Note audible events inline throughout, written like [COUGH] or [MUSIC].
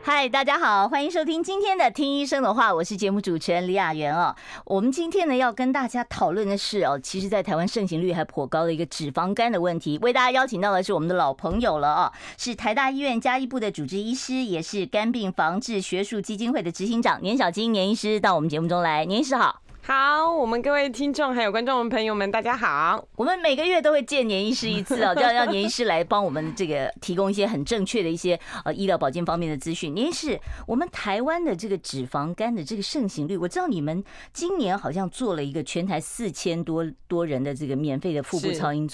嗨，大家好，欢迎收听今天的《听医生的话》，我是节目主持人李雅媛哦。我们今天呢要跟大家讨论的是哦，其实，在台湾盛行率还颇高的一个脂肪肝的问题。为大家邀请到的是我们的老朋友了哦，是台大医院加医部的主治医师，也是肝病防治学术基金会的执行长年小金年医师到我们节目中来。年医师好。好，我们各位听众还有观众朋友们，大家好。我们每个月都会见年医师一次哦，[LAUGHS] 要让年医师来帮我们这个提供一些很正确的一些呃医疗保健方面的资讯。年医师，我们台湾的这个脂肪肝的这个盛行率，我知道你们今年好像做了一个全台四千多多人的这个免费的腹部超音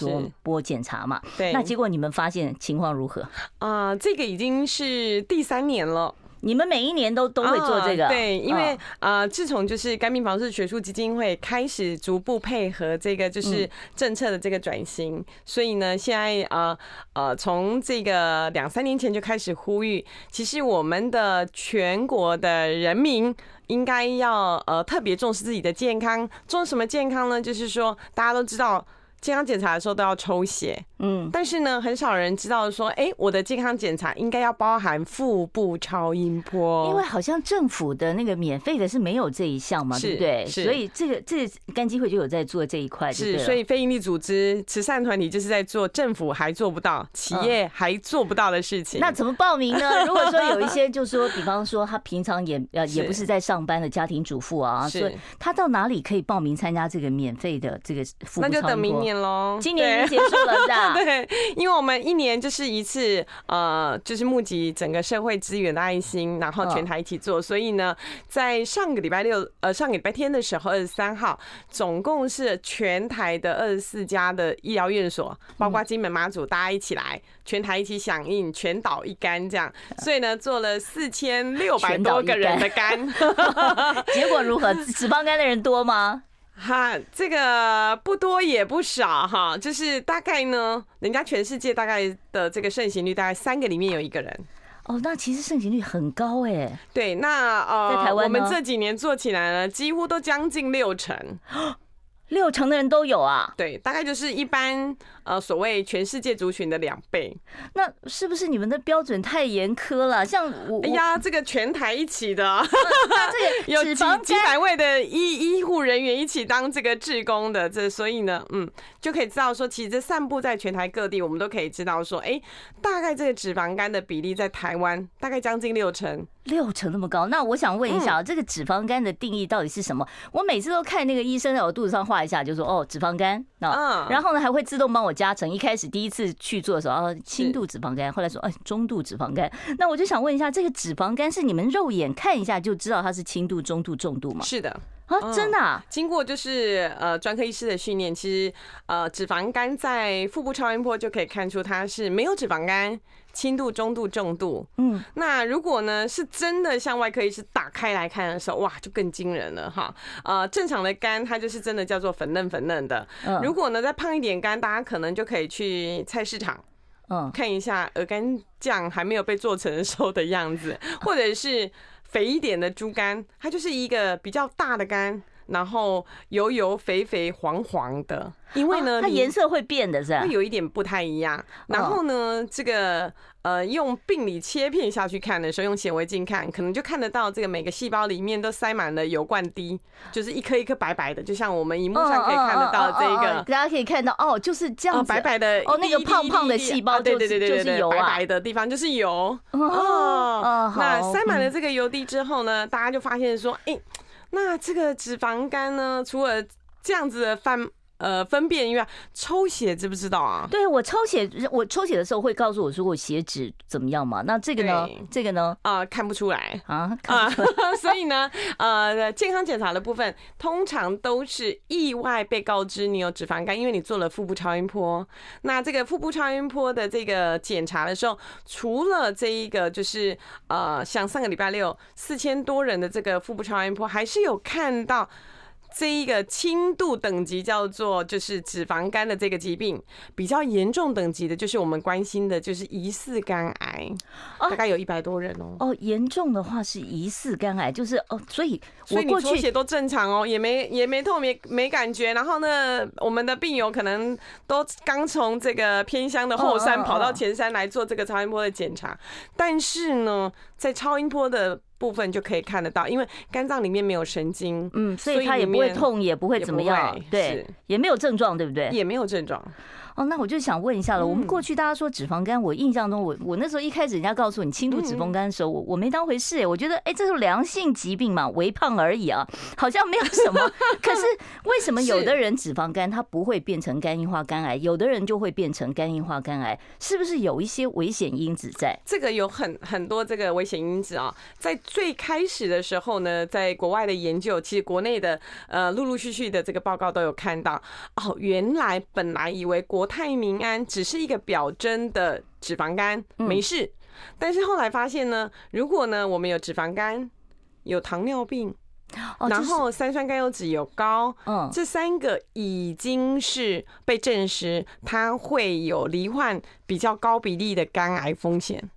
波检查嘛？对。那结果你们发现情况如何？啊、呃，这个已经是第三年了。你们每一年都都会做这个？对，因为呃，自从就是肝病防治学术基金会开始逐步配合这个就是政策的这个转型，所以呢，现在啊呃，从这个两三年前就开始呼吁，其实我们的全国的人民应该要呃特别重视自己的健康，重视什么健康呢？就是说大家都知道。健康检查的时候都要抽血，嗯，但是呢，很少人知道说，哎，我的健康检查应该要包含腹部超音波，因为好像政府的那个免费的是没有这一项嘛，对不对？所以这个这个肝基会就有在做这一块，是，所以非营利组织、慈善团体就是在做政府还做不到、企业还做不到的事情。那怎么报名呢？[LAUGHS] 如果说有一些，就是说，比方说他平常也呃也不是在上班的家庭主妇啊，所以他到哪里可以报名参加这个免费的这个腹部超音波？那就等明年。今年已经结束了，的？[LAUGHS] 对，因为我们一年就是一次，呃，就是募集整个社会资源的爱心，然后全台一起做。所以呢，在上个礼拜六，呃，上个礼拜天的时候，二十三号，总共是全台的二十四家的医疗院所，包括金门妈祖，大家一起来，全台一起响应，全岛一肝这样。所以呢，做了四千六百多个人的肝，[LAUGHS] 结果如何？脂肪肝的人多吗？哈，这个不多也不少哈，就是大概呢，人家全世界大概的这个盛行率，大概三个里面有一个人。哦，那其实盛行率很高哎。对，那呃，在台湾我们这几年做起来呢，几乎都将近六成。六成的人都有啊？对，大概就是一般呃所谓全世界族群的两倍。那是不是你们的标准太严苛了？像我，哎呀，这个全台一起的，[LAUGHS] 这个有几几百位的医医护人员一起当这个志工的，这所以呢，嗯，就可以知道说，其实这散布在全台各地，我们都可以知道说，哎，大概这个脂肪肝的比例在台湾大概将近六成。六成那么高，那我想问一下，这个脂肪肝的定义到底是什么？我每次都看那个医生在我肚子上画一下，就说哦，脂肪肝啊，然后呢还会自动帮我加成。一开始第一次去做的时候，哦，轻度脂肪肝，后来说哎，中度脂肪肝。那我就想问一下，这个脂肪肝是你们肉眼看一下就知道它是轻度、中度、重度吗？是的啊，真的啊。经过就是呃专科医师的训练，其实呃脂肪肝在腹部超音波就可以看出它是没有脂肪肝。轻度、中度、重度，嗯，那如果呢是真的像外科医师打开来看的时候，哇，就更惊人了哈。呃，正常的肝它就是真的叫做粉嫩粉嫩的。如果呢再胖一点肝，大家可能就可以去菜市场，嗯，看一下鹅肝酱还没有被做成熟的样子，或者是肥一点的猪肝，它就是一个比较大的肝。然后油油肥肥黄黄的，因为呢，它颜色会变的是吧？会有一点不太一样。然后呢，这个呃，用病理切片下去看的时候，用显微镜看，可能就看得到这个每个细胞里面都塞满了油罐滴，就是一颗一颗白白的，就像我们荧幕上可以看得到这个，大家可以看到哦，就是这样白白的哦，那个胖胖的细胞，对对对对对，就是油啊，白白的地方就是油哦。那塞满了这个油滴之后呢，大家就发现说，哎。那这个脂肪肝呢，除了这样子的反。呃，分辨因为抽血知不知道啊？对，我抽血，我抽血的时候会告诉我说我血脂怎么样嘛？那这个呢？这个呢？啊、呃，看不出来啊 [LAUGHS] 啊！所以呢，呃，健康检查的部分通常都是意外被告知你有脂肪肝，因为你做了腹部超音波。那这个腹部超音波的这个检查的时候，除了这一个就是呃，像上个礼拜六四千多人的这个腹部超音波，还是有看到。这一个轻度等级叫做就是脂肪肝的这个疾病，比较严重等级的就是我们关心的就是疑似肝癌，大概有一百多人哦。哦，严重的话是疑似肝癌，就是哦，所以我过去血都正常哦，也没也没痛没没感觉。然后呢，我们的病友可能都刚从这个偏乡的后山跑到前山来做这个超音波的检查，但是呢，在超音波的。部分就可以看得到，因为肝脏里面没有神经，嗯，所以它也不会痛，也不会怎么样，对，也没有症状，对不对？也没有症状。哦，那我就想问一下了。我们过去大家说脂肪肝，我印象中，我我那时候一开始人家告诉你轻度脂肪肝的时候，我我没当回事。我觉得，哎，这是良性疾病嘛，微胖而已啊，好像没有什么。可是为什么有的人脂肪肝它不会变成肝硬化肝癌，有的人就会变成肝硬化肝癌？是不是有一些危险因子在？这个有很很多这个危险因子啊。在最开始的时候呢，在国外的研究，其实国内的呃陆陆续续的这个报告都有看到。哦，原来本来以为国泰民安只是一个表征的脂肪肝，没事。但是后来发现呢，如果呢我们有脂肪肝、有糖尿病，然后三酸甘油脂有高，嗯，这三个已经是被证实它会有罹患比较高比例的肝癌风险。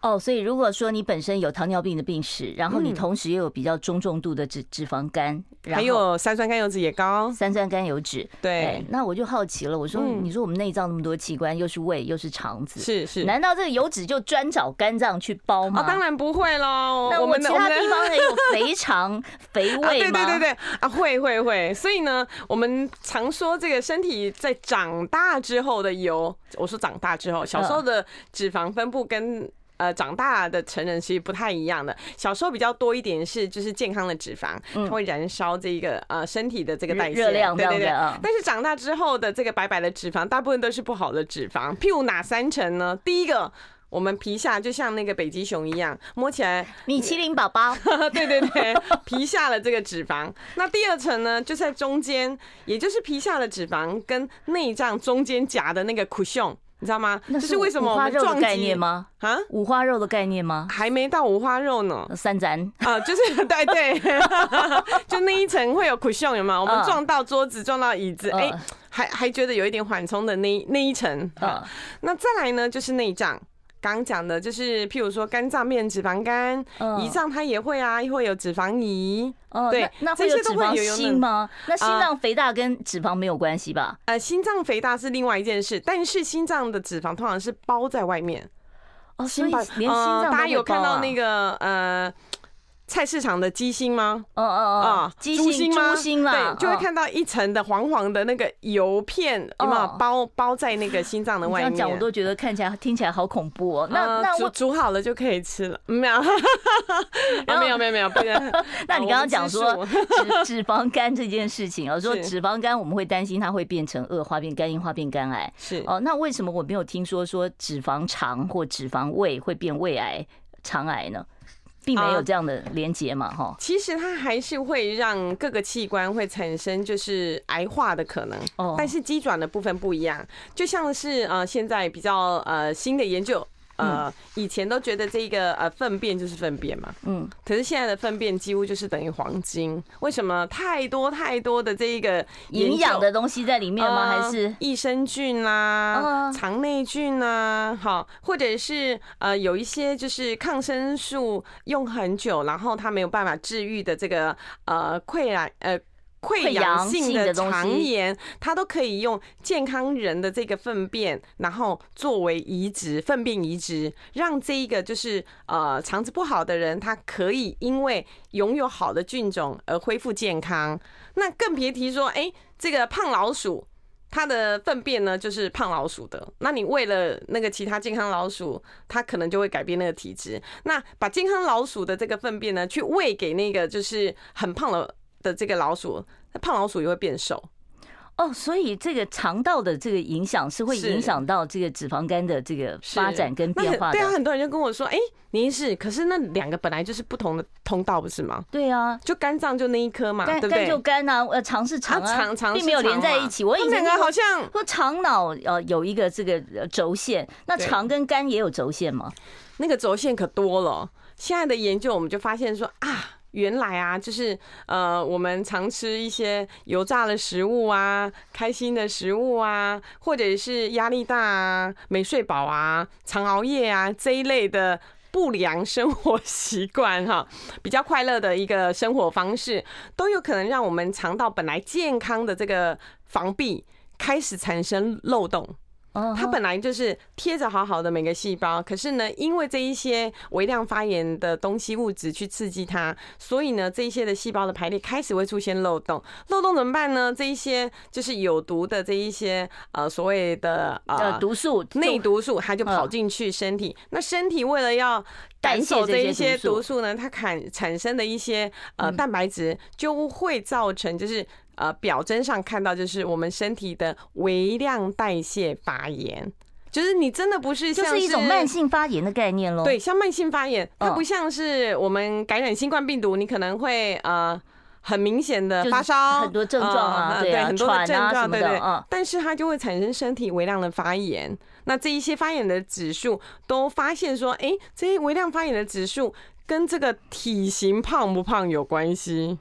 哦，所以如果说你本身有糖尿病的病史，然后你同时又有比较中重度的脂脂肪肝，还有三酸甘油脂也高，三酸甘油脂，对，那我就好奇了，我说，你说我们内脏那么多器官，又是胃又是肠子，是是，难道这个油脂就专找肝脏去包吗？当然不会喽，那我们其他地方也有 [LAUGHS] 肥肠、肥胃吗？对对对对，啊会会会，所以呢，我们常说这个身体在长大之后的油，我说长大之后，小时候的脂肪分布跟。呃，长大的成人其实不太一样的。小时候比较多一点是就是健康的脂肪，它会燃烧这个呃身体的这个代谢热量，对对对。但是长大之后的这个白白的脂肪，大部分都是不好的脂肪。譬如哪三层呢？第一个，我们皮下就像那个北极熊一样，摸起来米其林宝宝。[LAUGHS] 对对对，皮下的这个脂肪。那第二层呢，就在中间，也就是皮下的脂肪跟内脏中间夹的那个 cushion。你知道吗？这是为什么我们撞击概念吗？啊，五花肉的概念吗？还没到五花肉呢。三盏啊，就是对 [LAUGHS] 对，[LAUGHS] 就那一层会有 cushion 有吗？我们撞到桌子，撞到椅子，哎，还还觉得有一点缓冲的那那一层啊。那再来呢，就是内脏。刚讲的就是，譬如说肝脏变脂肪肝，胰脏它也会啊，会有脂肪胰。哦，对，那会有脂肪心吗？那心脏肥大跟脂肪没有关系吧？呃，心脏肥大是另外一件事，但是心脏的脂肪通常是包在外面。哦，所以连心脏大家有看到那个呃。菜市场的鸡心吗？哦哦哦，鸡心、猪心啦，对，就会看到一层的黄黄的那个油片，有没有包包在那个心脏的外面？这样讲我都觉得看起来听起来好恐怖哦。那那我煮好了就可以吃了？没有，没有没有没有。[LAUGHS] 那你刚刚讲说脂脂肪肝这件事情啊，[LAUGHS] 说脂肪肝我们会担心它会变成恶化，变肝硬化，变肝癌。是哦，那为什么我没有听说说脂肪肠或脂肪胃会变胃癌、肠癌呢？并没有这样的连接嘛，哈。其实它还是会让各个器官会产生就是癌化的可能，哦。但是鸡爪的部分不一样，就像是呃现在比较呃新的研究。呃，以前都觉得这个呃粪便就是粪便嘛，嗯，可是现在的粪便几乎就是等于黄金，为什么？太多太多的这一个营养的东西在里面吗？还是益生菌啊、肠内菌啊，好，或者是呃有一些就是抗生素用很久，然后它没有办法治愈的这个呃溃疡呃。溃疡性的肠炎，它都可以用健康人的这个粪便，然后作为移植粪便移植，让这一个就是呃肠子不好的人，他可以因为拥有好的菌种而恢复健康。那更别提说，哎，这个胖老鼠，它的粪便呢就是胖老鼠的。那你喂了那个其他健康老鼠，它可能就会改变那个体质。那把健康老鼠的这个粪便呢，去喂给那个就是很胖的。的这个老鼠，那胖老鼠也会变瘦哦，所以这个肠道的这个影响是会影响到这个脂肪肝的这个发展跟变化的。对啊，很多人就跟我说，哎，您是，可是那两个本来就是不同的通道，不是吗？对啊，就肝脏就那一颗嘛，对不对？肝就肝啊，呃，肠是肠啊，肠肠并没有连在一起。我以前好像说肠脑呃有一个这个轴线，那肠跟肝也有轴线吗？那个轴线可多了。现在的研究我们就发现说啊。原来啊，就是呃，我们常吃一些油炸的食物啊，开心的食物啊，或者是压力大啊、没睡饱啊、常熬夜啊这一类的不良生活习惯哈，[LAUGHS] 比较快乐的一个生活方式，都有可能让我们肠道本来健康的这个防壁开始产生漏洞。它本来就是贴着好好的每个细胞，可是呢，因为这一些微量发炎的东西物质去刺激它，所以呢，这一些的细胞的排列开始会出现漏洞。漏洞怎么办呢？这一些就是有毒的这一些呃所谓的呃毒素、内毒素，它就跑进去身体。那身体为了要赶走这一些毒素呢，它产产生的一些呃蛋白质就会造成就是。呃，表征上看到就是我们身体的微量代谢发炎，就是你真的不是像是，就是一种慢性发炎的概念喽。对，像慢性发炎，它不像是我们感染新冠病毒，你可能会呃很明显的发烧，很多症状啊，对，很多的症状，对对。嗯，但是它就会产生身体微量的发炎。那这一些发炎的指数都发现说，哎，这些微量发炎的指数。跟这个体型胖不胖有关系，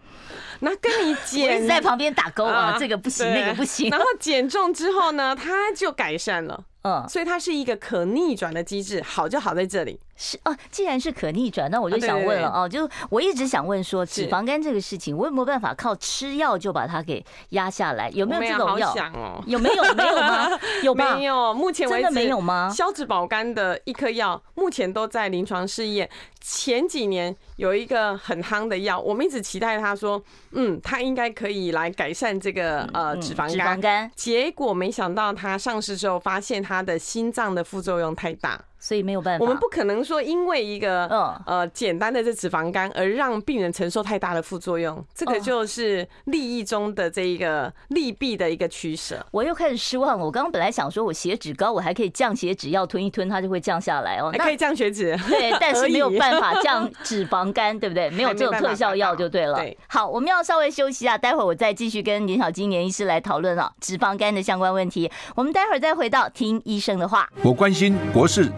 那跟你减在旁边打勾啊，这个不行，那个不行。然后减重之后呢，它就改善了，嗯，所以它是一个可逆转的机制，好就好在这里。是哦，既然是可逆转，那我就想问了哦，就我一直想问说，脂肪肝这个事情，我有没有办法靠吃药就把它给压下来？有没有这种药？有没有？没有吗？[LAUGHS] 有没有？目前为止没有吗？消脂保肝的一颗药，目前都在临床试验。前几年有一个很夯的药，我们一直期待他说，嗯，它应该可以来改善这个呃脂肪肝。结果没想到它上市之后，发现它的心脏的副作用太大。所以没有办法，我们不可能说因为一个呃简单的这脂肪肝而让病人承受太大的副作用，这个就是利益中的这一个利弊的一个取舍。我又开始失望了。我刚刚本来想说我血脂高，我还可以降血脂，药吞一吞它就会降下来哦，还可以降血脂。对，[LAUGHS] 但是没有办法降脂肪肝，对不对？没有这种特效药就对了。好，我们要稍微休息一下，待会儿我再继续跟林小金林医师来讨论啊脂肪肝的相关问题。我们待会儿再回到听医生的话。我关心国事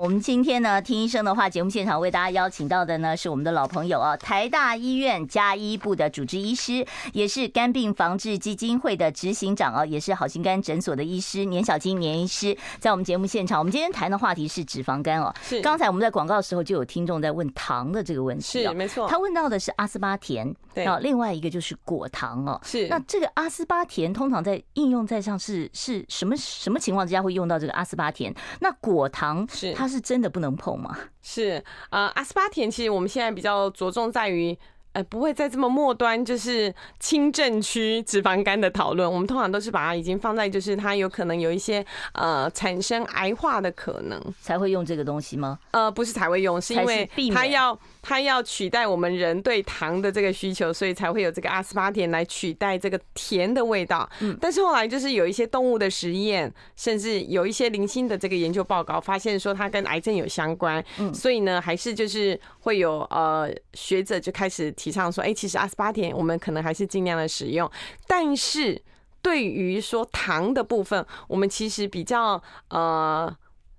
我们今天呢，听医生的话，节目现场为大家邀请到的呢，是我们的老朋友啊，台大医院加医部的主治医师，也是肝病防治基金会的执行长啊，也是好心肝诊所的医师年小金年医师，在我们节目现场。我们今天谈的话题是脂肪肝哦。是。刚才我们在广告的时候就有听众在问糖的这个问题。是，没错。他问到的是阿斯巴甜，对。啊，另外一个就是果糖哦。是。那这个阿斯巴甜通常在应用在上是是什么什么情况之下会用到这个阿斯巴甜？那果糖是它。是真的不能碰吗？是，呃，阿斯巴甜其实我们现在比较着重在于。呃，不会在这么末端，就是轻症区脂肪肝的讨论。我们通常都是把它已经放在，就是它有可能有一些呃产生癌化的可能，才会用这个东西吗？呃，不是才会用，是因为它要它要取代我们人对糖的这个需求，所以才会有这个阿斯巴甜来取代这个甜的味道。嗯，但是后来就是有一些动物的实验，甚至有一些零星的这个研究报告，发现说它跟癌症有相关。嗯，所以呢，还是就是会有呃学者就开始。提倡说，哎，其实二十八天我们可能还是尽量的使用，但是对于说糖的部分，我们其实比较呃。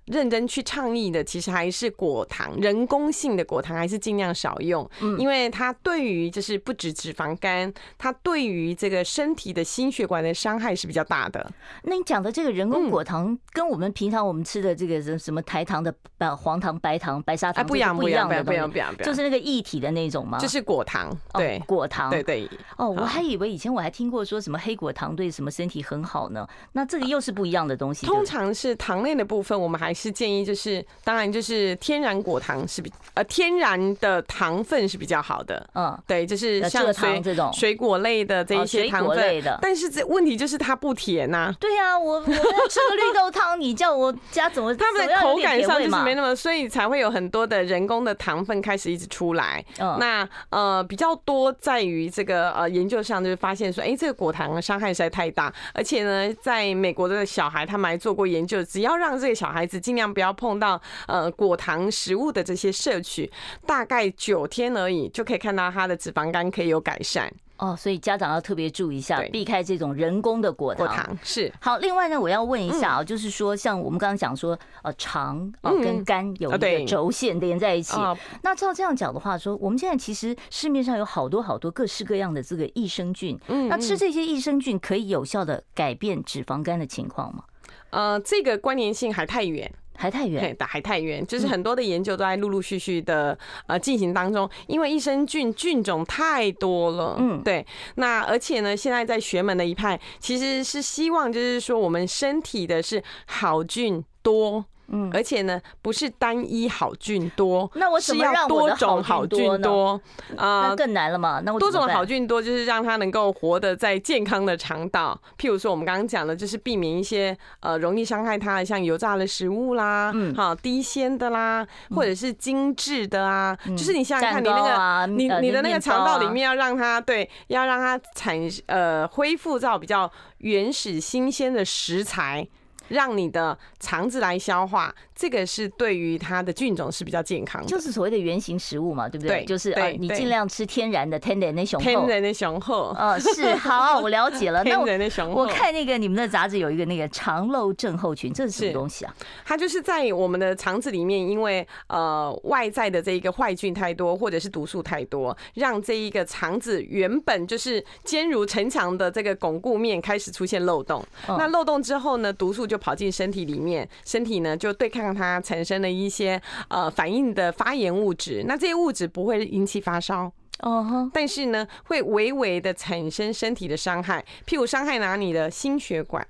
认真去倡议的，其实还是果糖，人工性的果糖还是尽量少用，因为它对于就是不止脂肪肝，它对于这个身体的心血管的伤害是比较大的。那你讲的这个人工果糖，跟我们平常我们吃的这个什什么台糖的呃黄糖、白糖、白砂糖不一样，不一样的，不一样，不一样，就是那个液体的那种吗？就是果糖，对，果糖，对对。哦，我还以为以前我还听过说什么黑果糖对什么身体很好呢？那这个又是不一样的东西。通常是糖类的部分，我们还是。建议，就是当然就是天然果糖是比呃天然的糖分是比较好的。嗯，对，就是像水这种水果类的这一些糖分的。但是这问题就是它不甜呐。对呀，我我要吃个绿豆汤，你叫我加怎么？[LAUGHS] 他们的口感上就是没那么，所以才会有很多的人工的糖分开始一直出来。嗯，那呃比较多在于这个呃研究上就是发现说，哎，这个果糖的伤害实在太大，而且呢，在美国的小孩他们还做过研究，只要让这个小孩子尽量不要碰到呃果糖食物的这些摄取，大概九天而已，就可以看到他的脂肪肝可以有改善。哦，所以家长要特别注意一下，避开这种人工的果糖。果糖是好。另外呢，我要问一下啊，就是说，像我们刚刚讲说，呃，肠哦跟肝有一个轴线连在一起。那照这样讲的话，说我们现在其实市面上有好多好多各式各样的这个益生菌，那吃这些益生菌可以有效的改变脂肪肝的情况吗？呃，这个关联性还太远。还太远，还太远，就是很多的研究都在陆陆续续的呃进行当中，因为益生菌菌种太多了，嗯，对。那而且呢，现在在学门的一派其实是希望，就是说我们身体的是好菌多。嗯，而且呢，不是单一好菌多，那我怎么让我的好菌多啊？那更难了嘛。那我多种好菌多，就是让它能够活得在健康的肠道。譬如说，我们刚刚讲的，就是避免一些呃容易伤害它的，像油炸的食物啦，嗯，好低纤的啦，或者是精致的啊。就是你想想看，你那个你你的那个肠道里面要让它对，要让它产呃恢复到比较原始新鲜的食材。让你的肠子来消化，这个是对于它的菌种是比较健康的，就是所谓的原型食物嘛，对不对？对，就是呃，你尽量吃天然的，天然的雄厚，天然的雄厚。呃，是好，我了解了。[LAUGHS] 天然的雄厚。我看那个你们的杂志有一个那个肠漏症候群，这是什么东西啊？它就是在我们的肠子里面，因为呃外在的这一个坏菌太多，或者是毒素太多，让这一个肠子原本就是坚如城墙的这个巩固面开始出现漏洞。那漏洞之后呢，毒素就跑进身体里面，身体呢就对抗它，产生了一些呃反应的发炎物质。那这些物质不会引起发烧哦，但是呢会微微的产生身体的伤害，譬如伤害哪里的心血管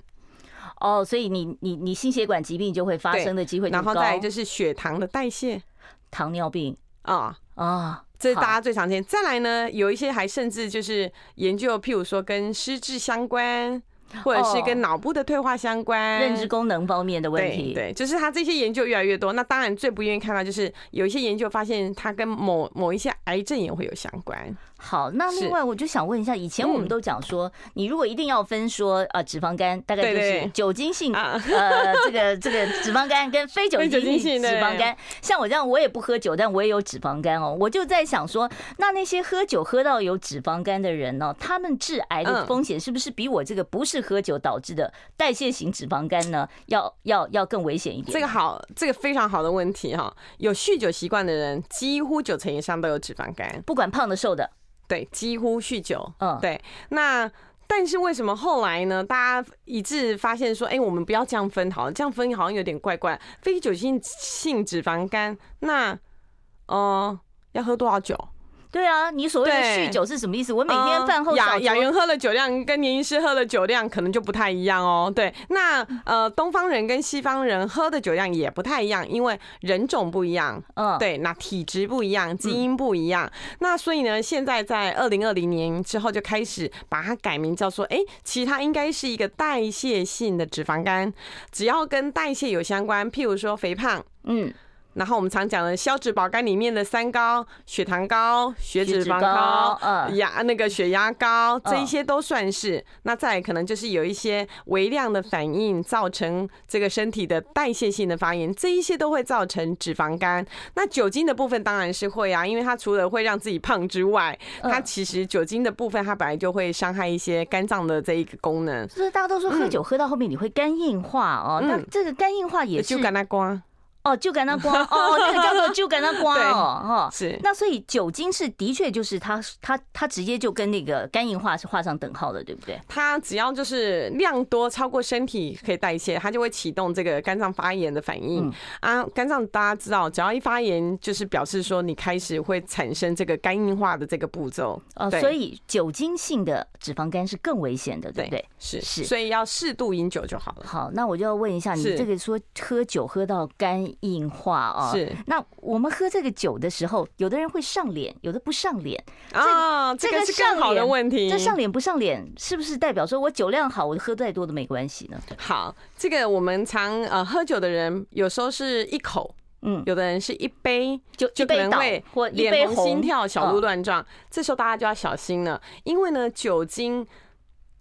哦，所以你你你心血管疾病就会发生的机会，然后再就是血糖的代谢，糖尿病啊啊，这是大家最常见。再来呢，有一些还甚至就是研究，譬如说跟失智相关。[LAUGHS] 或者是跟脑部的退化相关、认知功能方面的问题，对，就是他这些研究越来越多。那当然最不愿意看到就是有一些研究发现它跟某某一些癌症也会有相关。好，那另外我就想问一下，以前我们都讲说，你如果一定要分说呃脂肪肝，大概就是酒精性呃这个这个脂肪肝跟非酒精性脂肪肝。像我这样，我也不喝酒，但我也有脂肪肝哦。我就在想说，那那些喝酒喝到有脂肪肝的人呢，他们致癌的风险是不是比我这个不是喝酒导致的代谢型脂肪肝呢要要要更危险一点？这个好，这个非常好的问题哈。有酗酒习惯的人，几乎九成以上都有脂肪肝，不管胖的瘦的。对，几乎酗酒。嗯，对。那但是为什么后来呢？大家一致发现说，哎，我们不要这样分好了，这样分好像有点怪怪。非酒精性脂肪肝，那，呃，要喝多少酒？对啊，你所谓的酗酒是什么意思？我每天饭后雅雅媛喝的酒量跟年医师喝的酒量可能就不太一样哦。对，那呃，东方人跟西方人喝的酒量也不太一样，因为人种不一样。嗯，对，那体质不一样，基因不一样。那所以呢，现在在二零二零年之后就开始把它改名叫做，哎，其实它应该是一个代谢性的脂肪肝，只要跟代谢有相关，譬如说肥胖，嗯。然后我们常讲的消脂保肝里面的三高：血糖高、血脂肪高、压那个血压高，这一些都算是。那再可能就是有一些微量的反应造成这个身体的代谢性的发炎，这一些都会造成脂肪肝。那酒精的部分当然是会啊，因为它除了会让自己胖之外，它其实酒精的部分它本来就会伤害一些肝脏的这一个功能。就是大家都说喝酒喝到后面你会肝硬化哦，那这个肝硬化也是。哦，就跟他刮 [LAUGHS] 哦，那个叫做 [LAUGHS] 就跟他刮哦，哈，是。那所以酒精是的确就是它它它直接就跟那个肝硬化是画上等号的，对不对？它只要就是量多超过身体可以代谢，它就会启动这个肝脏发炎的反应啊。肝脏大家知道，只要一发炎，就是表示说你开始会产生这个肝硬化的这个步骤。哦，所以酒精性的脂肪肝是更危险的，对不对？是是，所以要适度饮酒就好了。好，那我就要问一下，你这个说喝酒喝到肝硬化啊，是。那我们喝这个酒的时候，有的人会上脸，有的不上脸啊。这个是更好的问题。这上脸不上脸，是不是代表说我酒量好，我喝再多都没关系呢？好，这个我们常呃喝酒的人，有时候是一口，嗯，有的人是一杯，就就可能会脸红、心跳、小鹿乱撞。这时候大家就要小心了，因为呢，酒精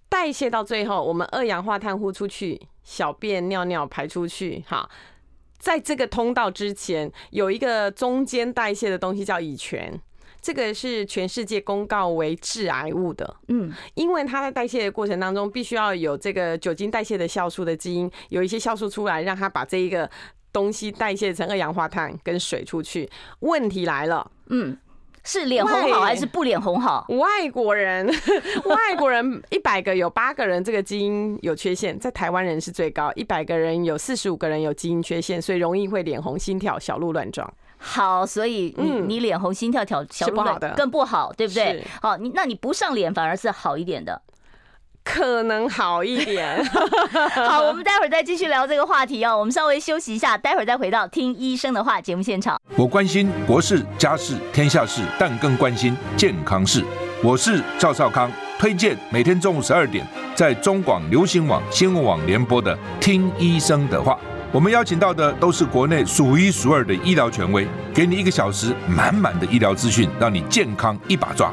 代谢到最后，我们二氧化碳呼出去。小便、尿尿排出去，哈，在这个通道之前有一个中间代谢的东西叫乙醛，这个是全世界公告为致癌物的，嗯，因为它在代谢的过程当中，必须要有这个酒精代谢的酵素的基因，有一些酵素出来，让它把这一个东西代谢成二氧化碳跟水出去。问题来了，嗯。是脸红好还是不脸红好？外国人，[LAUGHS] 外国人一百个有八个人这个基因有缺陷，在台湾人是最高，一百个人有四十五个人有基因缺陷，所以容易会脸红、心跳、小鹿乱撞。好，所以你你脸红、心跳、跳小鹿乱撞更不好，对不对？好，你那你不上脸反而是好一点的。可能好一点。[LAUGHS] 好，我们待会儿再继续聊这个话题哦。我们稍微休息一下，待会儿再回到听医生的话节目现场。我关心国事、家事、天下事，但更关心健康事。我是赵少康，推荐每天中午十二点在中广流行网、新闻网联播的《听医生的话》。我们邀请到的都是国内数一数二的医疗权威，给你一个小时满满的医疗资讯，让你健康一把抓。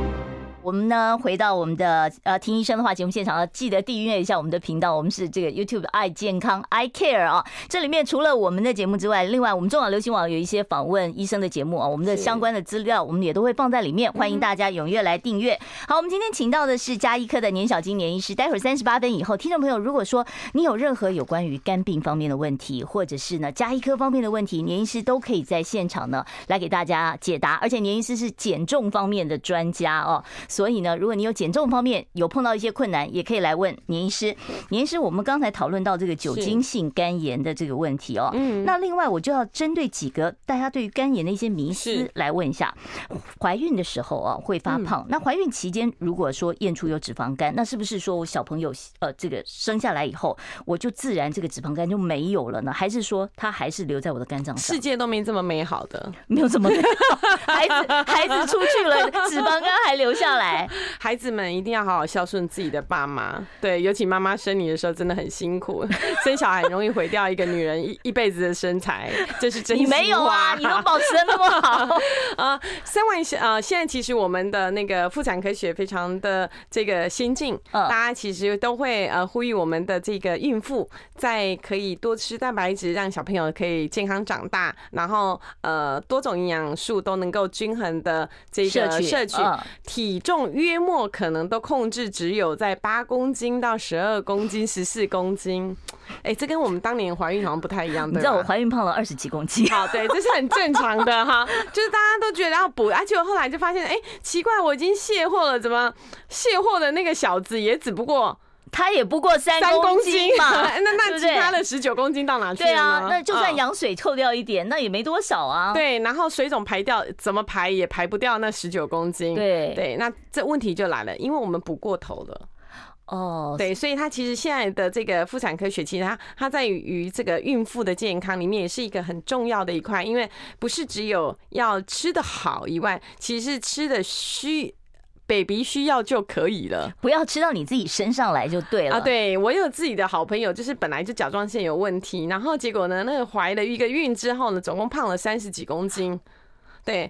我们呢，回到我们的呃听医生的话节目现场，要记得订阅一下我们的频道。我们是这个 YouTube 爱健康 I Care 啊，这里面除了我们的节目之外，另外我们中网流行网有一些访问医生的节目啊，我们的相关的资料我们也都会放在里面，欢迎大家踊跃来订阅。好，我们今天请到的是加医科的年小金年医师。待会儿三十八分以后，听众朋友如果说你有任何有关于肝病方面的问题，或者是呢加医科方面的问题，年医师都可以在现场呢来给大家解答。而且年医师是减重方面的专家哦，所以呢，如果你有减重方面有碰到一些困难，也可以来问年医师。年医师，我们刚才讨论到这个酒精性肝炎的这个问题哦。嗯。那另外，我就要针对几个大家对于肝炎的一些迷思来问一下。怀孕的时候啊，会发胖。那怀孕期间如果说验出有脂肪肝，那是不是说我小朋友呃这个生下来以后，我就自然这个脂肪肝就没有了呢？还是说它还是留在我的肝脏上？世界都没这么美好的，没有这么美好。孩子孩子出去了，脂肪肝还留下来。[LAUGHS] 孩子们一定要好好孝顺自己的爸妈，对，尤其妈妈生你的时候真的很辛苦，[LAUGHS] 生小孩很容易毁掉一个女人一一辈子的身材，这是真。你没有啊，[LAUGHS] 你都保持的那么好啊！三万呃，现在其实我们的那个妇产科学非常的这个先进，大家其实都会呃呼吁我们的这个孕妇在可以多吃蛋白质，让小朋友可以健康长大，然后呃多种营养素都能够均衡的这个摄取，体重约。末可能都控制只有在八公斤到十二公斤、十四公斤，哎，这跟我们当年怀孕好像不太一样。你知道我怀孕胖了二十几公斤？[LAUGHS] 好，对，这是很正常的哈，[LAUGHS] 就是大家都觉得要补，而且我后来就发现，哎，奇怪，我已经卸货了，怎么卸货的那个小子也只不过。他也不过三公斤嘛，[LAUGHS] 那那其他的十九公斤到哪去了？对啊，那就算羊水扣掉一点，那也没多少啊。对，然后水肿排掉，怎么排也排不掉那十九公斤。对对，那这问题就来了，因为我们补过头了。哦，对，所以它其实现在的这个妇产科学，其实它它在于这个孕妇的健康里面也是一个很重要的一块，因为不是只有要吃的好以外，其实是吃的需。Baby 需要就可以了，不要吃到你自己身上来就对了啊！对，我有自己的好朋友，就是本来就甲状腺有问题，然后结果呢，那个怀了一个孕之后呢，总共胖了三十几公斤。对，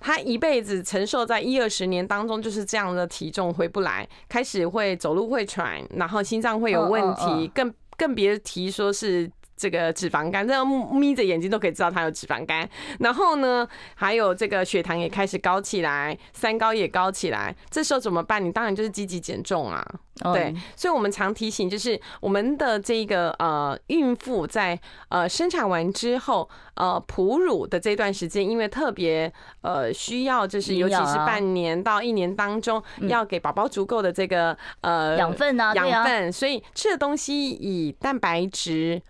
他一辈子承受在一二十年当中就是这样的体重回不来，开始会走路会喘，然后心脏会有问题，更更别提说是。这个脂肪肝，这样眯着眼睛都可以知道他有脂肪肝。然后呢，还有这个血糖也开始高起来，三高也高起来，这时候怎么办？你当然就是积极减重啊。对，所以我们常提醒，就是我们的这个呃孕妇在呃生产完之后，呃哺乳的这段时间，因为特别呃需要，就是尤其是半年到一年当中，要给宝宝足够的这个呃养分呢，养分，所以吃的东西以蛋白质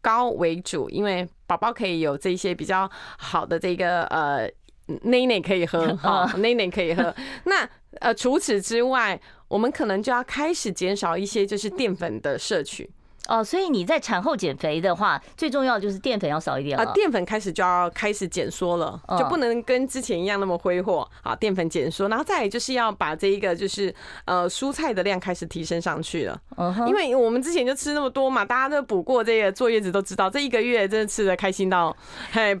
高为主，因为宝宝可以有这些比较好的这个呃奶奶可以喝，[LAUGHS] 哈，奶奶可以喝。那呃除此之外。我们可能就要开始减少一些就是淀粉的摄取。哦，所以你在产后减肥的话，最重要就是淀粉要少一点了。啊，淀粉开始就要开始减缩了，就不能跟之前一样那么挥霍。啊，淀粉减缩，然后再来就是要把这一个就是呃蔬菜的量开始提升上去了。嗯，因为我们之前就吃那么多嘛，大家都补过这个坐月子都知道，这一个月真的吃的开心到嘿，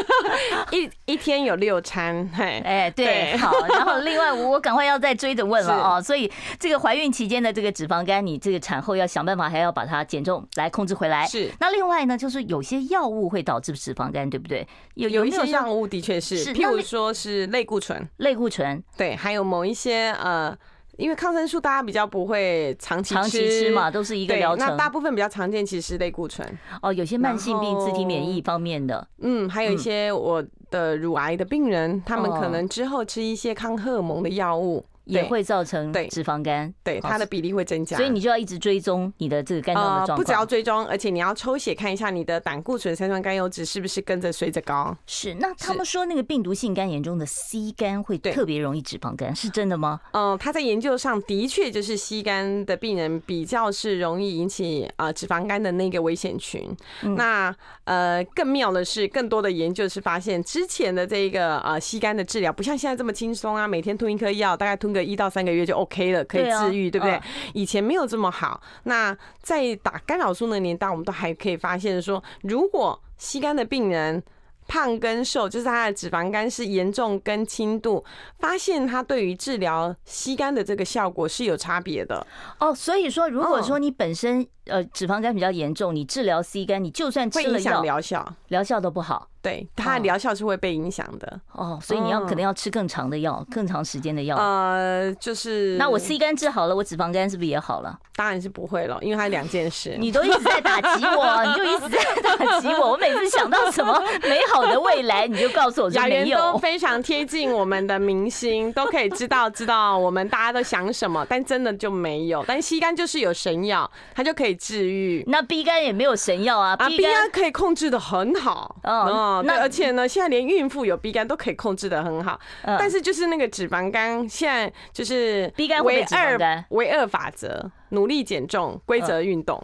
[LAUGHS] 一一天有六餐，嘿，哎，对，好。然后另外我赶快要再追着问了哦，所以这个怀孕期间的这个脂肪肝，你这个产后要想办法还要把它。啊，减重来控制回来是。那另外呢，就是有些药物会导致脂肪肝，对不对？有有一些药物的确是，譬如说是类固醇，类固醇对，还有某一些呃，因为抗生素大家比较不会长期长期吃嘛，都是一个疗程。那大部分比较常见其实是类固醇哦，有些慢性病、自体免疫方面的，嗯，还有一些我的乳癌的病人，他们可能之后吃一些抗荷尔蒙的药物。也会造成脂肪肝，对它的比例会增加，所以你就要一直追踪你的这个肝脏的状况。不只要追踪，而且你要抽血看一下你的胆固醇、三酸甘油脂是不是跟着随着高。是，那他们说那个病毒性肝炎中的 C 肝会特别容易脂肪肝，是真的吗？嗯，他在研究上的确就是 C 肝的病人比较是容易引起啊脂肪肝的那个危险群。那呃更妙的是，更多的研究是发现之前的这个呃 C 肝的治疗不像现在这么轻松啊，每天吞一颗药，大概吞个一到三个月就 OK 了，可以治愈，对不对？以前没有这么好。那在打干扰素的年代，我们都还可以发现说，如果吸肝的病人胖跟瘦，就是他的脂肪肝是严重跟轻度，发现他对于治疗吸肝的这个效果是有差别的。哦，所以说，如果说你本身呃脂肪肝比较严重，你治疗 C 肝，你就算吃了药，疗效疗效都不好。对，它的疗效是会被影响的哦，所以你要可能要吃更长的药，更长时间的药。呃，就是那我 C 肝治好了，我脂肪肝是不是也好了？当然是不会了，因为它两件事。你都一直在打击我，你就一直在打击我。我每次想到什么美好的未来，你就告诉我说没有。都非常贴近我们的明星，都可以知道知道我们大家都想什么，但真的就没有。但 C 肝就是有神药，它就可以治愈。那 B 肝也没有神药啊，B 肝可以控制的很好。哦，那而且呢，现在连孕妇有 B 肝都可以控制的很好。但是就是那个脂肪肝，现在就是 B 肝为二为二法则。努力减重，规则运动。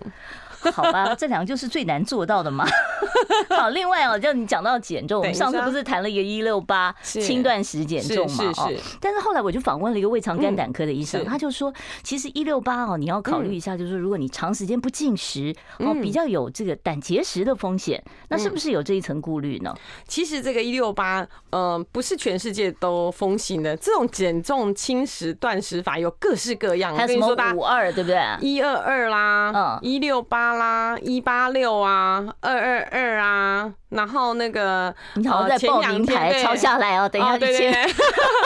[LAUGHS] 好吧，这两个就是最难做到的嘛。[LAUGHS] 好，另外哦，就你讲到减重，我们上次不是谈了一个一六八轻断食减重嘛？哦，但是后来我就访问了一个胃肠肝胆科的医生，他就说，其实一六八哦，你要考虑一下，就是如果你长时间不进食，哦，比较有这个胆结石的风险，那是不是有这一层顾虑呢？其实这个一六八，嗯，不是全世界都风行的。这种减重轻食断食法有各式各样，还有什么五二，对不对？一二二啦，嗯，一六八。啦，一八六啊，二二二啊，然后那个你好，在报名牌抄下来哦，等一下，对对对，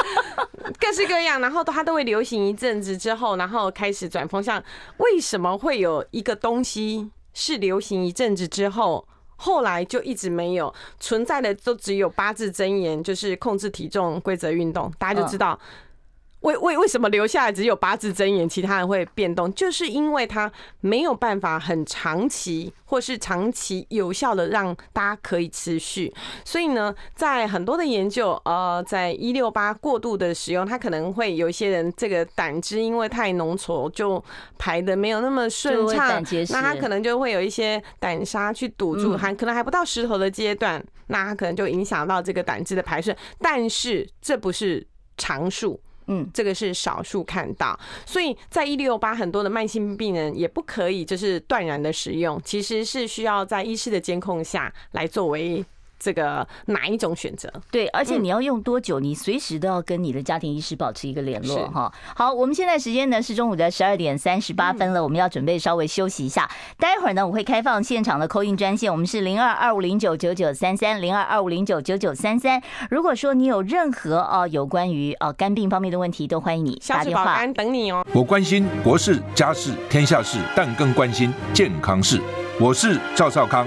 [LAUGHS] 各式各样，然后它都会流行一阵子之后，然后开始转风向。为什么会有一个东西是流行一阵子之后，后来就一直没有存在的，都只有八字真言，就是控制体重、规则运动，大家就知道。为为为什么留下来只有八字真言，其他人会变动？就是因为它没有办法很长期或是长期有效的让大家可以持续。所以呢，在很多的研究，呃，在一六八过度的使用，它可能会有一些人这个胆汁因为太浓稠就排的没有那么顺畅，那他可能就会有一些胆沙去堵住，还可能还不到石头的阶段，那他可能就影响到这个胆汁的排顺。但是这不是常数。嗯，这个是少数看到，所以在一六八很多的慢性病人也不可以就是断然的使用，其实是需要在医师的监控下来作为这个哪一种选择。对，而且你要用多久，你随时都要跟你的家庭医师保持一个联络哈。好，我们现在时间呢是中午的十二点三十八分了，我们要准备稍微休息一下。待会儿呢，我会开放现场的 call in 专线，我们是零二二五零九九九三三零二二五零九九九三三。如果说你有任何啊有关于啊肝病方面的问题，都欢迎你打电话。等你哦。我关心国事、家事、天下事，但更关心健康事。我是赵少康，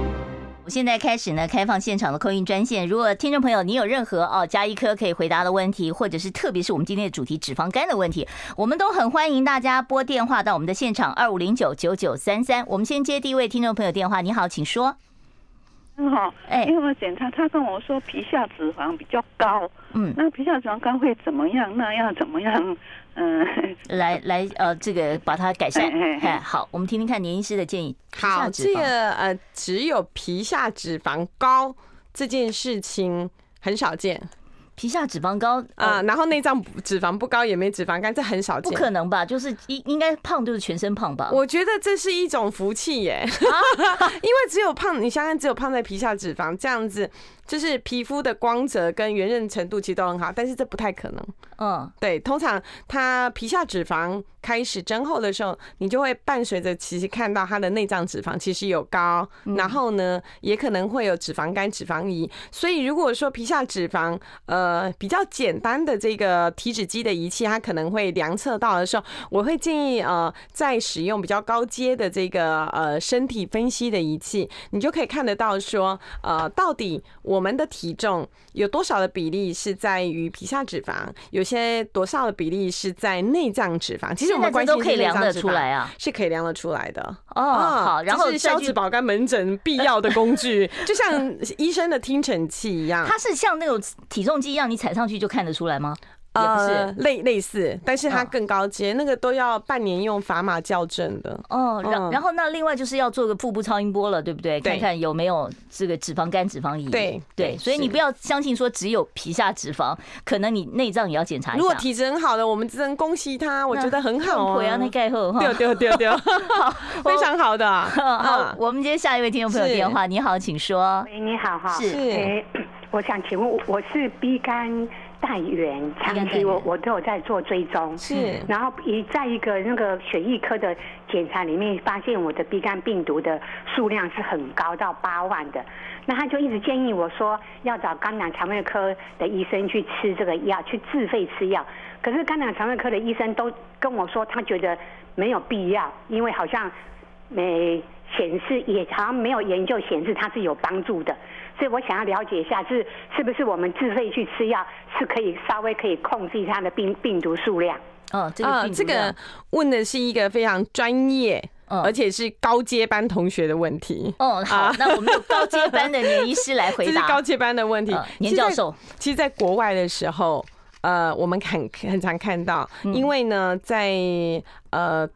现在开始呢，开放现场的空运专线。如果听众朋友你有任何哦加一科可以回答的问题，或者是特别是我们今天的主题脂肪肝的问题，我们都很欢迎大家拨电话到我们的现场二五零九九九三三。我们先接第一位听众朋友电话。你好，请说。很好，哎，因为我检查，他跟我说皮下脂肪比较高，嗯，那皮下脂肪高会怎么样？那要怎么样？[LAUGHS] 嗯，来来，呃，这个把它改善。哎，好，我们听听看年医师的建议。好，这个呃，只有皮下脂肪高这件事情很少见。皮下脂肪高啊，然后内脏脂肪不高，也没脂肪肝，这很少见。不可能吧？就是应应该胖就是全身胖吧？我觉得这是一种福气耶，[LAUGHS] 因为只有胖，你想想，只有胖在皮下脂肪这样子。就是皮肤的光泽跟圆润程度其实都很好，但是这不太可能。嗯，对，通常它皮下脂肪开始增厚的时候，你就会伴随着其实看到它的内脏脂肪其实有高，然后呢也可能会有脂肪肝、脂肪胰。所以如果说皮下脂肪呃比较简单的这个体脂机的仪器，它可能会量测到的时候，我会建议呃在使用比较高阶的这个呃身体分析的仪器，你就可以看得到说呃到底。我们的体重有多少的比例是在于皮下脂肪？有些多少的比例是在内脏脂肪？其实我们关系都可以量得出来啊，是可以量得出来的。哦，好，然后是消脂保肝门诊必要的工具，[LAUGHS] 就像医生的听诊器一样。它是像那种体重机一样，你踩上去就看得出来吗？也不是类类似，但是它更高阶，那个都要半年用砝码校正的。哦，然然后那另外就是要做个腹部超音波了，对不对？看看有没有这个脂肪肝、脂肪胰。对对，所以你不要相信说只有皮下脂肪，可能你内脏也要检查一下。如果体质很好的，我们只能恭喜他，我觉得很好哦。要那盖后哈，对对对对，[LAUGHS] 好，[LAUGHS] 非常好的。好，我们接下一位听众朋友电话，你好，请说。喂，你好哈，是，[COUGHS] 我想请问，我是 B 肝。带原长期我我都有在做追踪，是，然后一在一个那个血液科的检查里面发现我的鼻肝病毒的数量是很高到八万的，那他就一直建议我说要找肝胆肠胃科的医生去吃这个药，去自费吃药。可是肝胆肠胃科的医生都跟我说他觉得没有必要，因为好像没显示，也好像没有研究显示它是有帮助的。所以我想要了解一下，是是不是我们自费去吃药是可以稍微可以控制它的病病毒数量？哦，这个这个问的是一个非常专业，而且是高阶班同学的问题。哦，好，那我们有高阶班的年医师来回答。[LAUGHS] 这是高阶班的问题，年教授。其实，在国外的时候，呃，我们很很常看到，因为呢，在呃。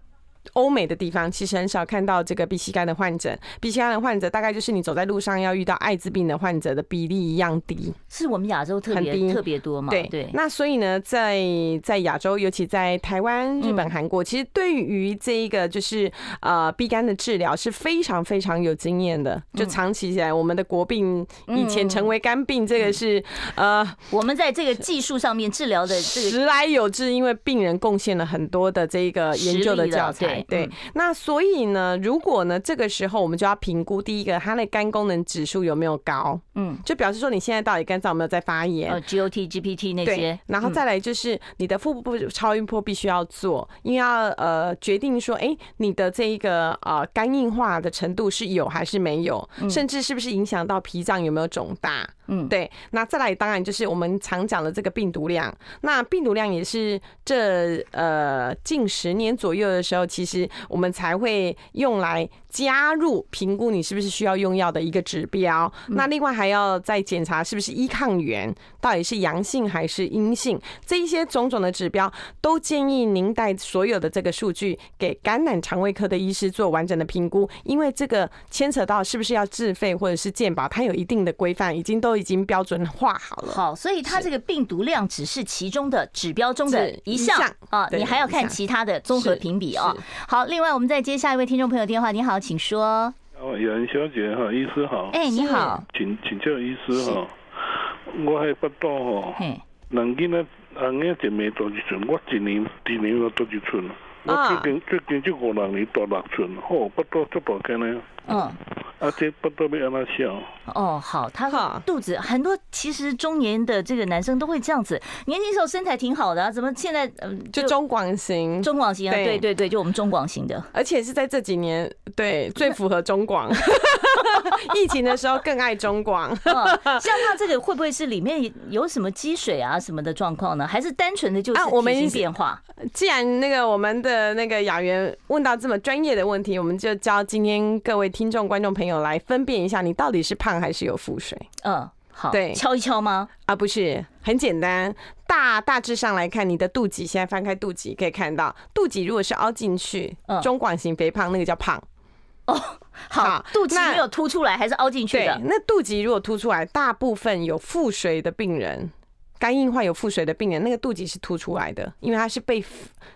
欧美的地方其实很少看到这个 B 型肝的患者，B 型肝的患者大概就是你走在路上要遇到艾滋病的患者的比例一样低，是我们亚洲特别特别多嘛？对对。那所以呢，在在亚洲，尤其在台湾、日本、韩国，其实对于这一个就是呃 B 肝的治疗是非常非常有经验的。就长期以来，我们的国病以前成为肝病，这个是呃我们在这个技术上面治疗的这个时来有志，因为病人贡献了很多的这个研究的教材。对，那所以呢，如果呢，这个时候我们就要评估第一个，它的肝功能指数有没有高，嗯，就表示说你现在到底肝脏有没有在发炎，呃，GOT、GPT 那些，然后再来就是你的腹部超音波必须要做，因为要呃决定说，哎，你的这一个呃肝硬化的程度是有还是没有，甚至是不是影响到脾脏有没有肿大。嗯，对。那再来当然就是我们常讲的这个病毒量。那病毒量也是这呃近十年左右的时候，其实我们才会用来加入评估你是不是需要用药的一个指标。那另外还要再检查是不是依抗原到底是阳性还是阴性，这一些种种的指标都建议您带所有的这个数据给感染肠胃科的医师做完整的评估，因为这个牵扯到是不是要自费或者是健保，它有一定的规范，已经都已经标准化好了。好，所以它这个病毒量只是其中的指标中的一项啊，你还要看其他的综合评比啊。好，另外我们再接下一位听众朋友电话，你好，请说。哦，杨小姐哈，医师好。哎，你好，请请教医师哈，我还不多哈，能给呢？啊，我一年多几寸，我一年一年要多几寸。我最近最近这五六年多六寸，好不多这多看呢。嗯，啊，这不多要让他笑。哦，好，他肚子很多，其实中年的这个男生都会这样子，年轻时候身材挺好的啊，怎么现在嗯就中广型，中广型啊，对对对，就我们中广型的，而且是在这几年对 [LAUGHS] 最符合中广，[LAUGHS] 疫情的时候更爱中广。[LAUGHS] 像他这个会不会是里面有什么积水啊什么的状况呢？还是单纯的就是体型变化？既然那个我们的那个雅媛问到这么专业的问题，我们就教今天各位听众观众朋友来分辨一下，你到底是胖还是有腹水？嗯，好，对，敲一敲吗？啊，不是，很简单，大大致上来看，你的肚脐，现在翻开肚脐可以看到，肚脐如果是凹进去，中广型肥胖，那个叫胖。哦，好，肚脐没有凸出来，还是凹进去的？那肚脐如果凸出来，大部分有腹水的病人。肝硬化有腹水的病人，那个肚脐是凸出来的，因为它是被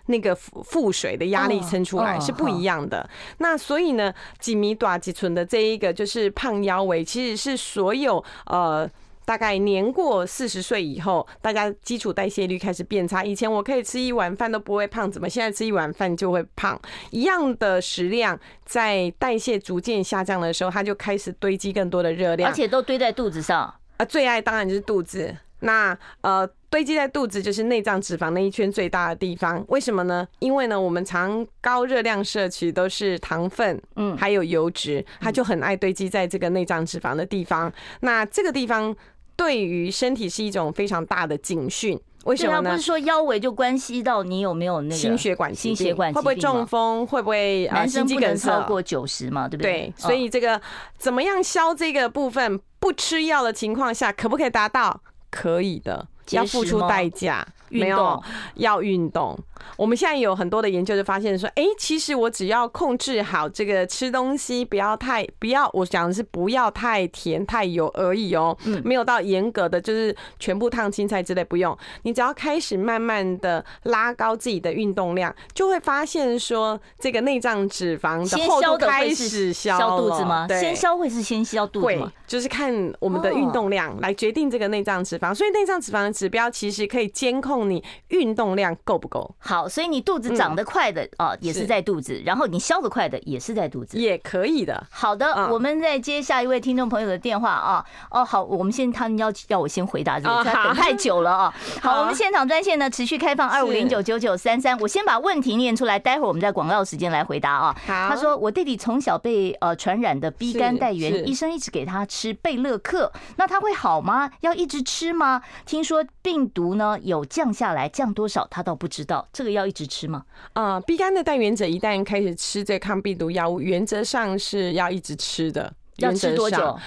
那个腹水的压力撑出来，是不一样的。那所以呢，几米短几寸的这一个就是胖腰围，其实是所有呃大概年过四十岁以后，大家基础代谢率开始变差。以前我可以吃一碗饭都不会胖，怎么现在吃一碗饭就会胖？一样的食量，在代谢逐渐下降的时候，它就开始堆积更多的热量，而且都堆在肚子上啊。最爱当然就是肚子。那呃，堆积在肚子就是内脏脂肪那一圈最大的地方，为什么呢？因为呢，我们常高热量摄取都是糖分，嗯，还有油脂，它就很爱堆积在这个内脏脂肪的地方。那这个地方对于身体是一种非常大的警讯。为什么呢？不是说腰围就关系到你有没有那个心血管、心血管会不会中风？会不会男生不能超过九十嘛？对不对？对，所以这个怎么样消这个部分？不吃药的情况下，可不可以达到？可以的，要付出代价。没有要运动。我们现在有很多的研究就发现说，哎，其实我只要控制好这个吃东西，不要太不要，我讲的是不要太甜太油而已哦，嗯没有到严格的就是全部烫青菜之类不用。你只要开始慢慢的拉高自己的运动量，就会发现说这个内脏脂肪的厚度开始消肚子吗？先消会是先消肚子吗？就是看我们的运动量来决定这个内脏脂肪。所以内脏脂肪的指标其实可以监控。你运动量够不够？好，所以你肚子长得快的啊，也是在肚子，然后你消得快的也是在肚子，也可以的。好的，我们再接下一位听众朋友的电话啊。哦，好，我们先他们要要我先回答这个，他等太久了 [LAUGHS] 啊。好，我们现场专线呢持续开放二五零九九九三三，我先把问题念出来，待会儿我们在广告时间来回答啊。他说我弟弟从小被呃传染的 B 肝带原，医生一直给他吃贝乐克，那他会好吗？要一直吃吗？听说病毒呢有降。下来降多少，他倒不知道。这个要一直吃吗？啊，B 肝的带原者一旦开始吃这抗病毒药物，原则上是要一直吃的。要吃多久？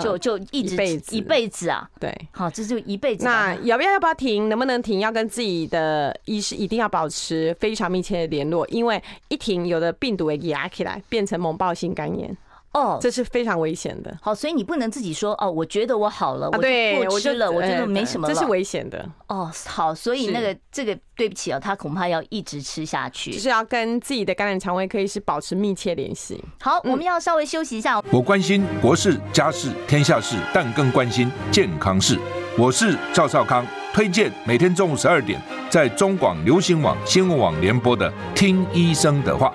就就一直一辈子啊？对，好，这就一辈子。那要不要要不要停？能不能停？要跟自己的医师一定要保持非常密切的联络，因为一停，有的病毒会压起来，变成猛暴性肝炎。哦，这是非常危险的。好，所以你不能自己说哦，我觉得我好了，我不吃了，我觉得没什么了。这是危险的。哦，好，所以那个这个对不起啊，他恐怕要一直吃下去，就是要跟自己的感染肠胃科医师保持密切联系。好，我们要稍微休息一下。我关心国事、家事、天下事，但更关心健康事。我是赵少康，推荐每天中午十二点在中广流行网、新闻网联播的《听医生的话》。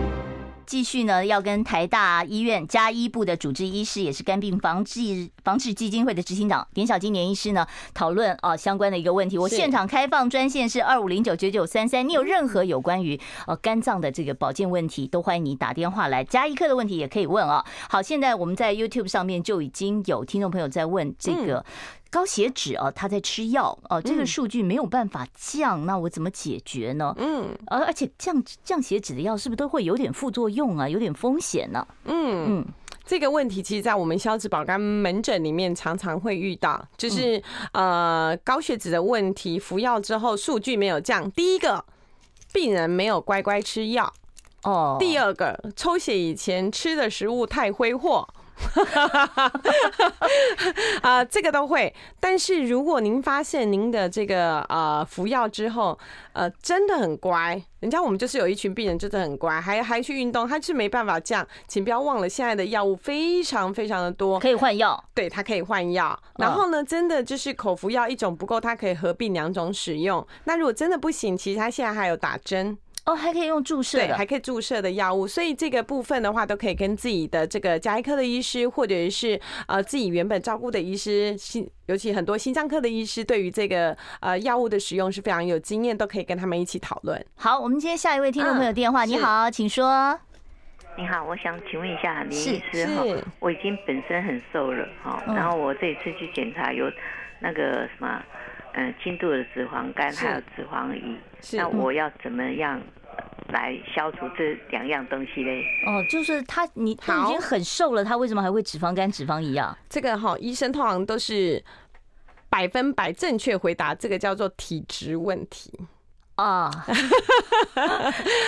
继续呢要跟台大医院加医部的主治医师，也是肝病防治防治基金会的执行长点小金年医师呢讨论啊相关的一个问题。我现场开放专线是二五零九九九三三，你有任何有关于呃肝脏的这个保健问题，都欢迎你打电话来。加医科的问题也可以问啊。好，现在我们在 YouTube 上面就已经有听众朋友在问这个。高血脂啊，他在吃药哦，这个数据没有办法降，那我怎么解决呢？嗯，而而且降降血脂的药是不是都会有点副作用啊，有点风险呢？嗯嗯，这个问题其实，在我们消脂保肝门诊里面常常会遇到，就是呃高血脂的问题，服药之后数据没有降。第一个，病人没有乖乖吃药哦；第二个，抽血以前吃的食物太挥霍。哈哈哈啊，这个都会。但是如果您发现您的这个呃服药之后，呃真的很乖，人家我们就是有一群病人真的很乖，还还去运动，他是没办法降。请不要忘了，现在的药物非常非常的多，可以换药。对，他可以换药。然后呢，真的就是口服药一种不够，它可以合并两种使用。那如果真的不行，其实他现在还有打针。哦，还可以用注射的，对，还可以注射的药物，所以这个部分的话，都可以跟自己的这个甲医科的医师，或者是呃自己原本照顾的医师，心尤其很多心脏科的医师，对于这个呃药物的使用是非常有经验，都可以跟他们一起讨论。好，我们接下一位听众朋友电话，你好，请说。你好，我想请问一下林医师哈，我已经本身很瘦了哈，然后我这一次去检查有那个什么。嗯，轻度的脂肪肝还有脂肪胰，那我要怎么样来消除这两样东西嘞？哦，就是他，你他已经很瘦了，他为什么还会脂肪肝、脂肪胰啊？这个哈，医生通常都是百分百正确回答，这个叫做体质问题啊。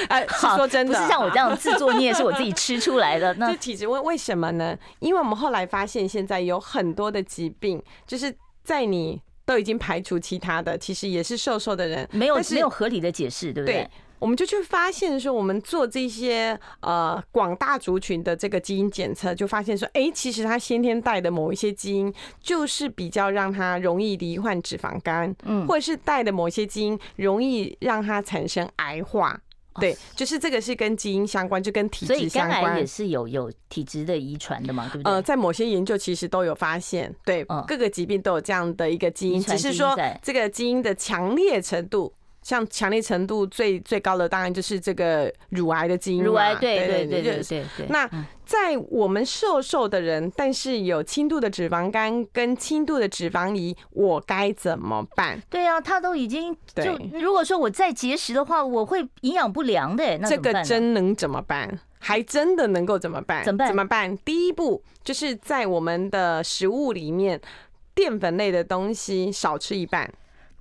哎，[LAUGHS] 是说真的，不是像我这样自作孽，是我自己吃出来的。那体质问为什么呢？因为我们后来发现，现在有很多的疾病，就是在你。都已经排除其他的，其实也是瘦瘦的人，没有没有合理的解释，对不对？对，我们就去发现说，我们做这些呃广大族群的这个基因检测，就发现说，哎，其实他先天带的某一些基因，就是比较让他容易罹患脂肪肝，嗯，或者是带的某些基因，容易让他产生癌化。对，就是这个是跟基因相关，就跟体质相关。也是有有体质的遗传的嘛，对不对？呃，在某些研究其实都有发现，对，各个疾病都有这样的一个基因，只是说这个基因的强烈程度。像强烈程度最最高的，当然就是这个乳癌的基因。乳癌，对对对对对。那在我们瘦瘦的人，但是有轻度的脂肪肝跟轻度的脂肪胰，我该怎么办？对啊，他都已经就如果说我再节食的话，我会营养不良的。那这个真能怎么办？还真的能够怎么办？怎么办？怎么办？第一步就是在我们的食物里面，淀粉类的东西少吃一半。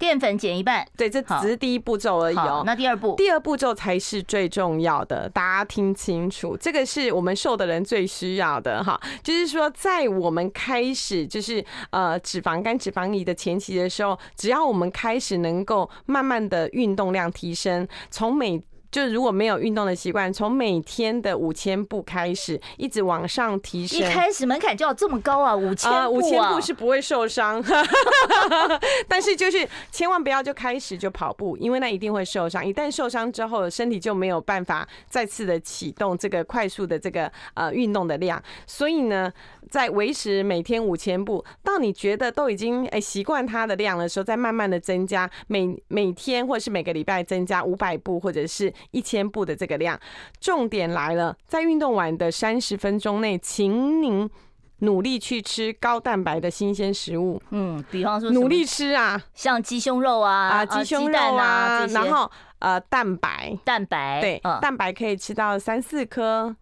淀粉减一半，对，这只是第一步骤而已哦。那第二步，第二步骤才是最重要的，大家听清楚，这个是我们瘦的人最需要的哈。就是说，在我们开始就是呃脂肪肝、脂肪移的前期的时候，只要我们开始能够慢慢的运动量提升，从每就如果没有运动的习惯，从每天的五千步开始，一直往上提升。一开始门槛就要这么高啊，五千步啊！五千步是不会受伤，[LAUGHS] 但是就是千万不要就开始就跑步，因为那一定会受伤。一旦受伤之后，身体就没有办法再次的启动这个快速的这个呃运动的量。所以呢，在维持每天五千步，到你觉得都已经哎习惯它的量的时候，再慢慢的增加，每每天或者是每个礼拜增加五百步，或者是。一千步的这个量，重点来了，在运动完的三十分钟内，请您努力去吃高蛋白的新鲜食物。嗯，比方说努力吃啊，像鸡胸肉啊，啊鸡胸肉啊，然后呃蛋白，蛋白对，蛋白可以吃到三四颗。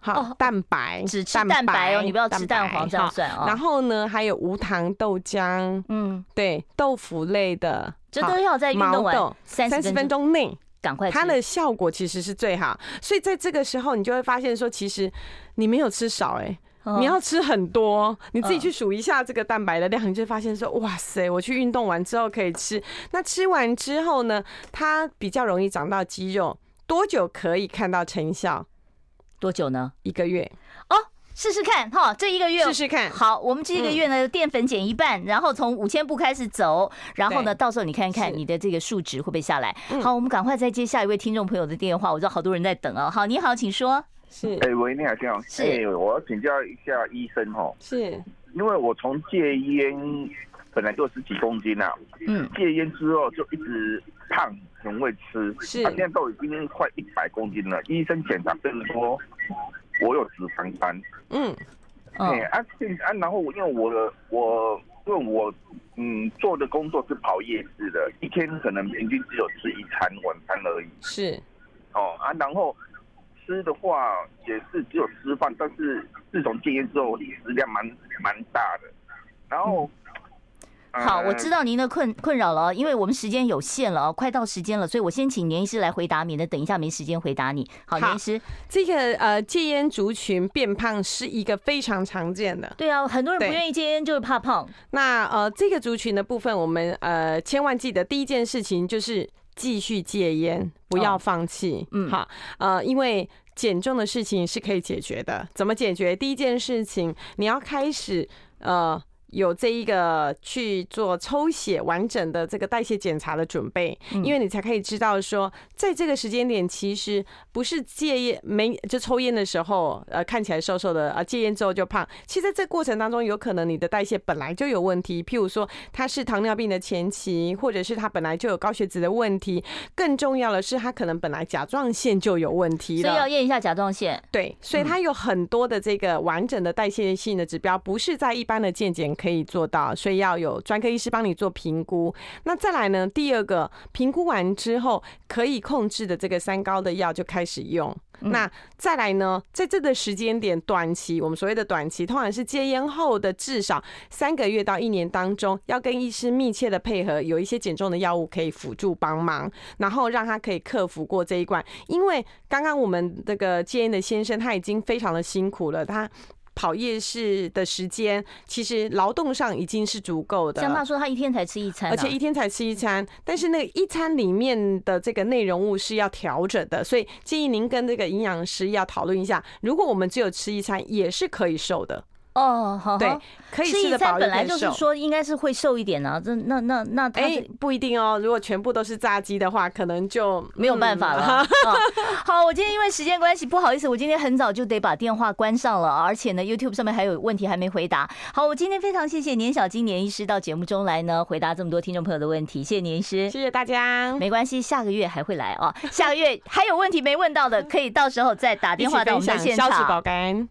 好，蛋白只吃蛋白哦，你不要吃蛋黄，这样算哦。然后呢，还有无糖豆浆，嗯，对，豆腐类的，这都要在运动完三十分钟内。赶快，它的效果其实是最好，所以在这个时候，你就会发现说，其实你没有吃少，哎，你要吃很多，你自己去数一下这个蛋白的量，你就会发现说，哇塞，我去运动完之后可以吃。那吃完之后呢，它比较容易长到肌肉，多久可以看到成效？多久呢？一个月哦。试试看哈，这一个月试试看。好，我们这一个月呢，淀粉减一半，然后从五千步开始走，然后呢，到时候你看看你的这个数值会不会下来。好，我们赶快再接下一位听众朋友的电话，我知道好多人在等哦。好，你好，请说。是，哎，喂，你好，你好，是，哎，我要请教一下医生哦，是，因为我从戒烟本来就十几公斤啊，嗯，戒烟之后就一直胖，很会吃，是，现在都已经快一百公斤了，医生检查跟说我有脂肪肝，嗯，哎，啊，啊，然后因为我的我。因为我嗯做的工作是跑夜市的，一天可能平均只有吃一餐晚餐而已。是，哦啊，然后吃的话也是只有吃饭，但是自从戒烟之后，食量蛮蛮大的。然后。嗯好，我知道您的困困扰了，因为我们时间有限了哦，快到时间了，所以我先请年医师来回答，免得等一下没时间回答你。好，年医师，这个呃戒烟族群变胖是一个非常常见的。对啊，很多人不愿意戒烟就是怕胖。那呃这个族群的部分，我们呃千万记得第一件事情就是继续戒烟，不要放弃。嗯，好，呃，因为减重的事情是可以解决的，怎么解决？第一件事情，你要开始呃。有这一个去做抽血完整的这个代谢检查的准备，因为你才可以知道说，在这个时间点，其实不是戒烟没就抽烟的时候，呃，看起来瘦瘦的，呃，戒烟之后就胖。其实，在这过程当中，有可能你的代谢本来就有问题，譬如说，他是糖尿病的前期，或者是他本来就有高血脂的问题。更重要的是，他可能本来甲状腺就有问题了，所以要验一下甲状腺。对，所以它有很多的这个完整的代谢性的指标，不是在一般的健检。可以做到，所以要有专科医师帮你做评估。那再来呢？第二个评估完之后，可以控制的这个三高的药就开始用。那再来呢？在这个时间点，短期我们所谓的短期，通常是戒烟后的至少三个月到一年当中，要跟医师密切的配合，有一些减重的药物可以辅助帮忙，然后让他可以克服过这一关。因为刚刚我们这个戒烟的先生他已经非常的辛苦了，他。跑夜市的时间，其实劳动上已经是足够的。像爸说，他一天才吃一餐，而且一天才吃一餐，但是那个一餐里面的这个内容物是要调整的，所以建议您跟这个营养师要讨论一下。如果我们只有吃一餐，也是可以瘦的。哦，好，对，可以吃一餐本来就是说应该是会瘦一点啊，这那那那他哎不一定哦，如果全部都是炸鸡的话，可能就没有办法了。好，我今天因为时间关系，不好意思，我今天很早就得把电话关上了，而且呢，YouTube 上面还有问题还没回答。好，我今天非常谢谢年小金年医师到节目中来呢，回答这么多听众朋友的问题，谢谢年医师，谢谢大家。没关系，下个月还会来哦。下个月还有问题没问到的，可以到时候再打电话到我们的现场。